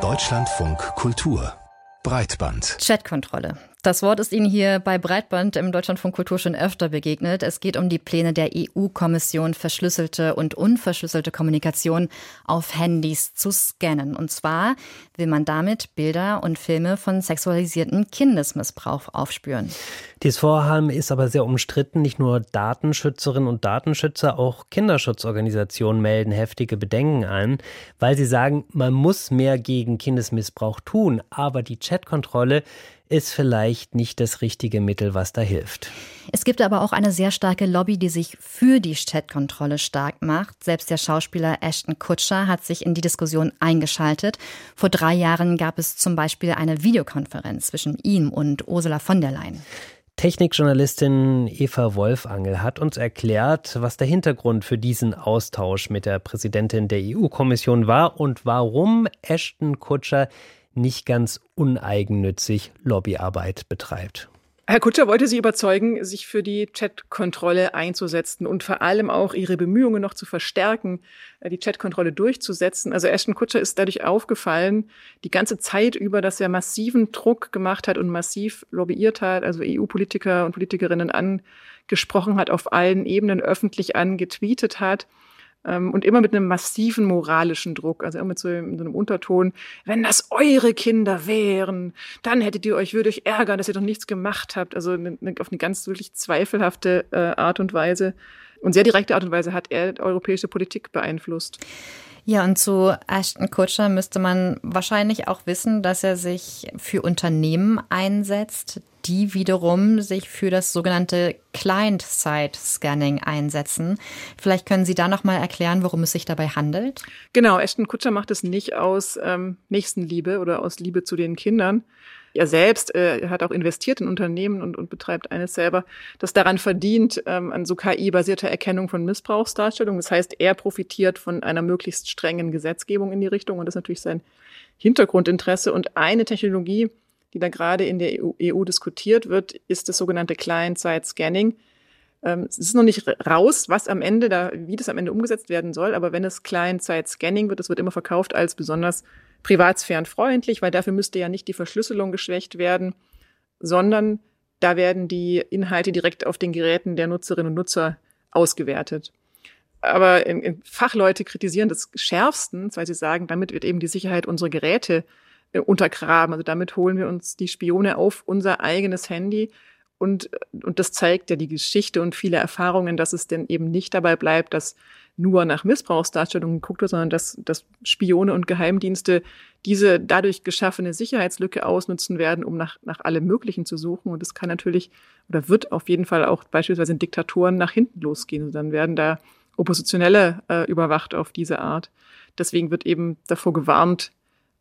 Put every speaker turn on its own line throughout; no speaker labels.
Deutschlandfunk Kultur Breitband.
Chatkontrolle. Das Wort ist Ihnen hier bei Breitband im Deutschlandfunk Kultur schon öfter begegnet. Es geht um die Pläne der EU-Kommission, verschlüsselte und unverschlüsselte Kommunikation auf Handys zu scannen. Und zwar will man damit Bilder und Filme von sexualisierten Kindesmissbrauch aufspüren.
Dieses Vorhaben ist aber sehr umstritten. Nicht nur Datenschützerinnen und Datenschützer, auch Kinderschutzorganisationen melden heftige Bedenken an, weil sie sagen, man muss mehr gegen Kindesmissbrauch tun. Aber die Chatkontrolle ist vielleicht nicht das richtige Mittel, was da hilft.
Es gibt aber auch eine sehr starke Lobby, die sich für die Chatkontrolle stark macht. Selbst der Schauspieler Ashton Kutscher hat sich in die Diskussion eingeschaltet. Vor drei Jahren gab es zum Beispiel eine Videokonferenz zwischen ihm und Ursula von der Leyen.
Technikjournalistin Eva Wolfangel hat uns erklärt, was der Hintergrund für diesen Austausch mit der Präsidentin der EU-Kommission war und warum Ashton Kutscher nicht ganz uneigennützig Lobbyarbeit betreibt.
Herr Kutscher wollte Sie überzeugen, sich für die Chatkontrolle einzusetzen und vor allem auch Ihre Bemühungen noch zu verstärken, äh, die Chatkontrolle durchzusetzen. Also Ashton Kutscher ist dadurch aufgefallen, die ganze Zeit über, dass er massiven Druck gemacht hat und massiv lobbyiert hat, also EU-Politiker und Politikerinnen angesprochen hat, auf allen Ebenen öffentlich angetweetet hat und immer mit einem massiven moralischen Druck, also immer mit so, mit so einem Unterton, wenn das eure Kinder wären, dann hättet ihr euch, würde euch ärgern, dass ihr doch nichts gemacht habt. Also eine, auf eine ganz wirklich zweifelhafte äh, Art und Weise und sehr direkte Art und Weise hat er europäische Politik beeinflusst.
Ja, und zu Ashton Kutscher müsste man wahrscheinlich auch wissen, dass er sich für Unternehmen einsetzt, die wiederum sich für das sogenannte Client-Side-Scanning einsetzen. Vielleicht können Sie da noch mal erklären, worum es sich dabei handelt?
Genau, Ashton Kutscher macht es nicht aus ähm, Nächstenliebe oder aus Liebe zu den Kindern. Er selbst äh, hat auch investiert in Unternehmen und, und betreibt eines selber, das daran verdient, ähm, an so KI-basierter Erkennung von Missbrauchsdarstellungen. Das heißt, er profitiert von einer möglichst strengen Gesetzgebung in die Richtung und das ist natürlich sein Hintergrundinteresse. Und eine Technologie, die da gerade in der EU, EU diskutiert wird, ist das sogenannte Client-Side-Scanning. Ähm, es ist noch nicht raus, was am Ende da, wie das am Ende umgesetzt werden soll, aber wenn es Client-Side-Scanning wird, das wird immer verkauft als besonders privatsphärenfreundlich, weil dafür müsste ja nicht die Verschlüsselung geschwächt werden, sondern da werden die Inhalte direkt auf den Geräten der Nutzerinnen und Nutzer ausgewertet. Aber Fachleute kritisieren das schärfstens, weil sie sagen, damit wird eben die Sicherheit unserer Geräte untergraben. Also damit holen wir uns die Spione auf unser eigenes Handy. Und, und das zeigt ja die Geschichte und viele Erfahrungen, dass es denn eben nicht dabei bleibt, dass nur nach Missbrauchsdarstellungen geguckt wird, sondern dass, dass Spione und Geheimdienste diese dadurch geschaffene Sicherheitslücke ausnutzen werden, um nach, nach allem Möglichen zu suchen. Und das kann natürlich oder wird auf jeden Fall auch beispielsweise in Diktatoren nach hinten losgehen. Und dann werden da Oppositionelle äh, überwacht auf diese Art. Deswegen wird eben davor gewarnt,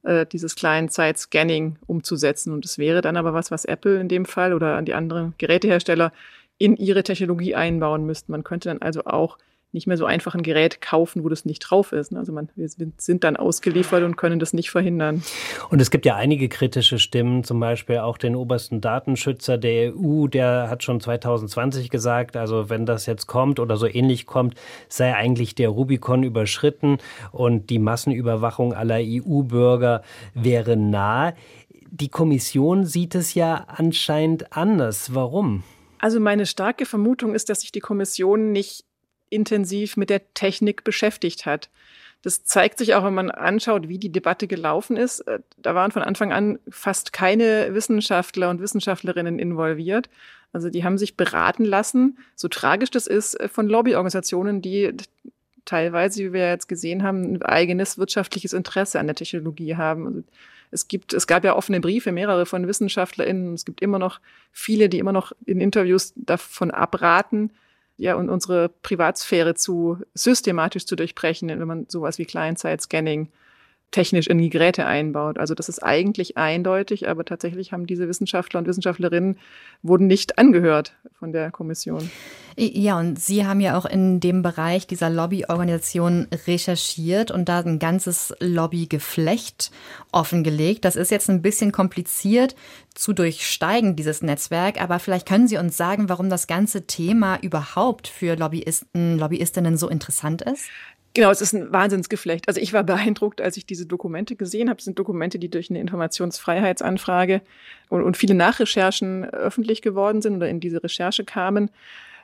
äh, dieses Client-Side-Scanning umzusetzen. Und es wäre dann aber was, was Apple in dem Fall oder an die anderen Gerätehersteller in ihre Technologie einbauen müssten. Man könnte dann also auch nicht mehr so einfach ein Gerät kaufen, wo das nicht drauf ist. Ne? Also man, wir sind dann ausgeliefert und können das nicht verhindern.
Und es gibt ja einige kritische Stimmen, zum Beispiel auch den obersten Datenschützer der EU, der hat schon 2020 gesagt, also wenn das jetzt kommt oder so ähnlich kommt, sei eigentlich der Rubikon überschritten und die Massenüberwachung aller EU-Bürger wäre nah. Die Kommission sieht es ja anscheinend anders. Warum?
Also meine starke Vermutung ist, dass sich die Kommission nicht intensiv mit der Technik beschäftigt hat. Das zeigt sich auch, wenn man anschaut, wie die Debatte gelaufen ist. Äh, da waren von Anfang an fast keine Wissenschaftler und Wissenschaftlerinnen involviert. Also die haben sich beraten lassen, so tragisch das ist, äh, von Lobbyorganisationen, die teilweise, wie wir jetzt gesehen haben, ein eigenes wirtschaftliches Interesse an der Technologie haben. Also es gibt, es gab ja offene Briefe, mehrere von WissenschaftlerInnen. Es gibt immer noch viele, die immer noch in Interviews davon abraten, ja, und unsere Privatsphäre zu systematisch zu durchbrechen, wenn man sowas wie Client-Side-Scanning technisch in die Geräte einbaut. Also das ist eigentlich eindeutig, aber tatsächlich haben diese Wissenschaftler und Wissenschaftlerinnen wurden nicht angehört von der Kommission.
Ja, und Sie haben ja auch in dem Bereich dieser Lobbyorganisation recherchiert und da ein ganzes Lobbygeflecht offengelegt. Das ist jetzt ein bisschen kompliziert zu durchsteigen, dieses Netzwerk, aber vielleicht können Sie uns sagen, warum das ganze Thema überhaupt für Lobbyisten, Lobbyistinnen so interessant ist?
Genau, es ist ein Wahnsinnsgeflecht. Also ich war beeindruckt, als ich diese Dokumente gesehen habe. Es sind Dokumente, die durch eine Informationsfreiheitsanfrage und, und viele Nachrecherchen öffentlich geworden sind oder in diese Recherche kamen.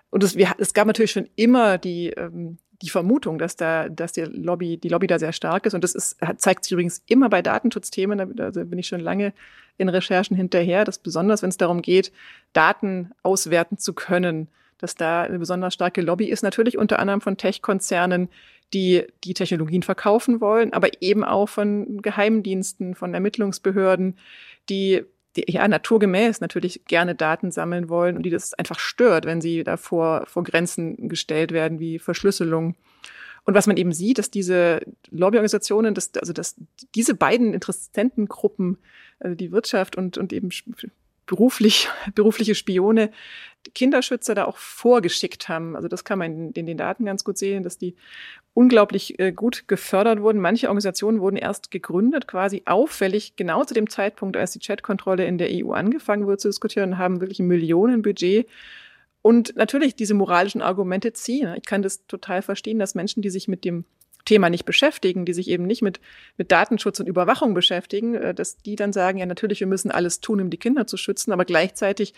Und es, wir, es gab natürlich schon immer die, ähm, die Vermutung, dass da, dass die Lobby, die Lobby da sehr stark ist. Und das ist, zeigt sich übrigens immer bei Datenschutzthemen. Da also bin ich schon lange in Recherchen hinterher, dass besonders, wenn es darum geht, Daten auswerten zu können, dass da eine besonders starke Lobby ist. Natürlich unter anderem von Tech-Konzernen, die die Technologien verkaufen wollen, aber eben auch von Geheimdiensten, von Ermittlungsbehörden, die die ja naturgemäß natürlich gerne Daten sammeln wollen und die das einfach stört, wenn sie davor vor Grenzen gestellt werden wie Verschlüsselung. Und was man eben sieht, dass diese Lobbyorganisationen, dass, also dass diese beiden Interessentengruppen, also die Wirtschaft und, und eben beruflich, berufliche Spione Kinderschützer da auch vorgeschickt haben. Also das kann man in, in den Daten ganz gut sehen, dass die unglaublich äh, gut gefördert wurden. Manche Organisationen wurden erst gegründet, quasi auffällig, genau zu dem Zeitpunkt, als die Chatkontrolle in der EU angefangen wurde zu diskutieren, haben wirklich ein Millionenbudget. Und natürlich diese moralischen Argumente ziehen. Ich kann das total verstehen, dass Menschen, die sich mit dem Thema nicht beschäftigen, die sich eben nicht mit, mit Datenschutz und Überwachung beschäftigen, äh, dass die dann sagen, ja natürlich, wir müssen alles tun, um die Kinder zu schützen, aber gleichzeitig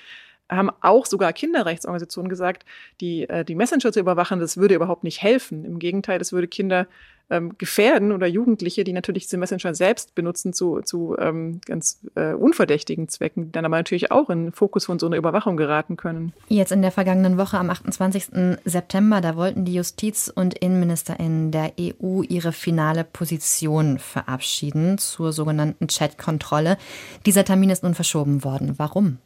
haben auch sogar Kinderrechtsorganisationen gesagt, die, äh, die Messenger zu überwachen, das würde überhaupt nicht helfen. Im Gegenteil, das würde Kinder ähm, gefährden oder Jugendliche, die natürlich diese Messenger selbst benutzen zu, zu ähm, ganz äh, unverdächtigen Zwecken, die dann aber natürlich auch in den Fokus von so einer Überwachung geraten können.
Jetzt in der vergangenen Woche am 28. September, da wollten die Justiz- und Innenministerinnen der EU ihre finale Position verabschieden zur sogenannten Chat-Kontrolle. Dieser Termin ist nun verschoben worden. Warum?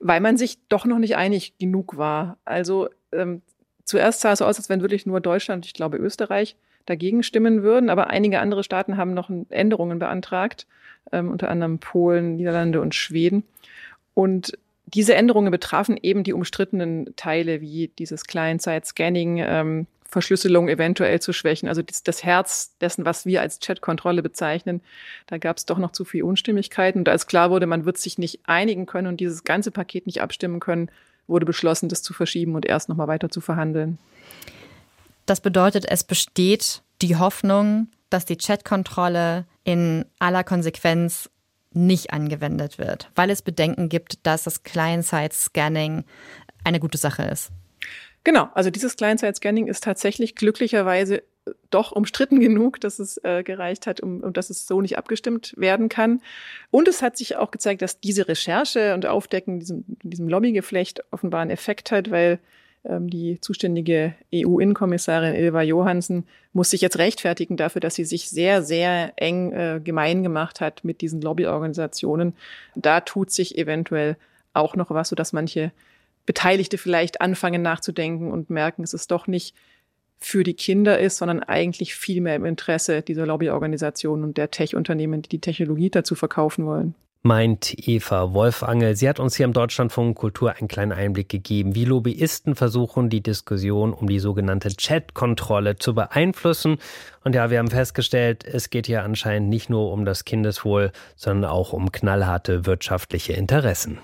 Weil man sich doch noch nicht einig genug war. Also ähm, zuerst sah es so aus, als wenn wirklich nur Deutschland, ich glaube Österreich, dagegen stimmen würden, aber einige andere Staaten haben noch Änderungen beantragt, ähm, unter anderem Polen, Niederlande und Schweden. Und diese Änderungen betrafen eben die umstrittenen Teile wie dieses Client-Side-Scanning, ähm, Verschlüsselung eventuell zu schwächen. Also das, das Herz dessen, was wir als Chat-Kontrolle bezeichnen, da gab es doch noch zu viel Unstimmigkeiten. Und als klar wurde, man wird sich nicht einigen können und dieses ganze Paket nicht abstimmen können, wurde beschlossen, das zu verschieben und erst nochmal weiter zu verhandeln.
Das bedeutet, es besteht die Hoffnung, dass die Chat-Kontrolle in aller Konsequenz nicht angewendet wird, weil es Bedenken gibt, dass das Client-Side-Scanning eine gute Sache ist.
Genau, also dieses Client-Side-Scanning ist tatsächlich glücklicherweise äh, doch umstritten genug, dass es äh, gereicht hat, um, um dass es so nicht abgestimmt werden kann. Und es hat sich auch gezeigt, dass diese Recherche und Aufdecken diesem, diesem Lobbygeflecht offenbar einen Effekt hat, weil ähm, die zuständige EU-Innenkommissarin Ilva Johansen muss sich jetzt rechtfertigen dafür, dass sie sich sehr, sehr eng äh, gemein gemacht hat mit diesen Lobbyorganisationen. Da tut sich eventuell auch noch was, sodass manche Beteiligte vielleicht anfangen nachzudenken und merken, es ist doch nicht für die Kinder ist, sondern eigentlich viel mehr im Interesse dieser Lobbyorganisationen und der Tech-Unternehmen, die die Technologie dazu verkaufen wollen.
Meint Eva Wolfangel. Sie hat uns hier im Deutschlandfunk Kultur einen kleinen Einblick gegeben, wie Lobbyisten versuchen, die Diskussion um die sogenannte Chat-Kontrolle zu beeinflussen. Und ja, wir haben festgestellt, es geht hier anscheinend nicht nur um das Kindeswohl, sondern auch um knallharte wirtschaftliche Interessen.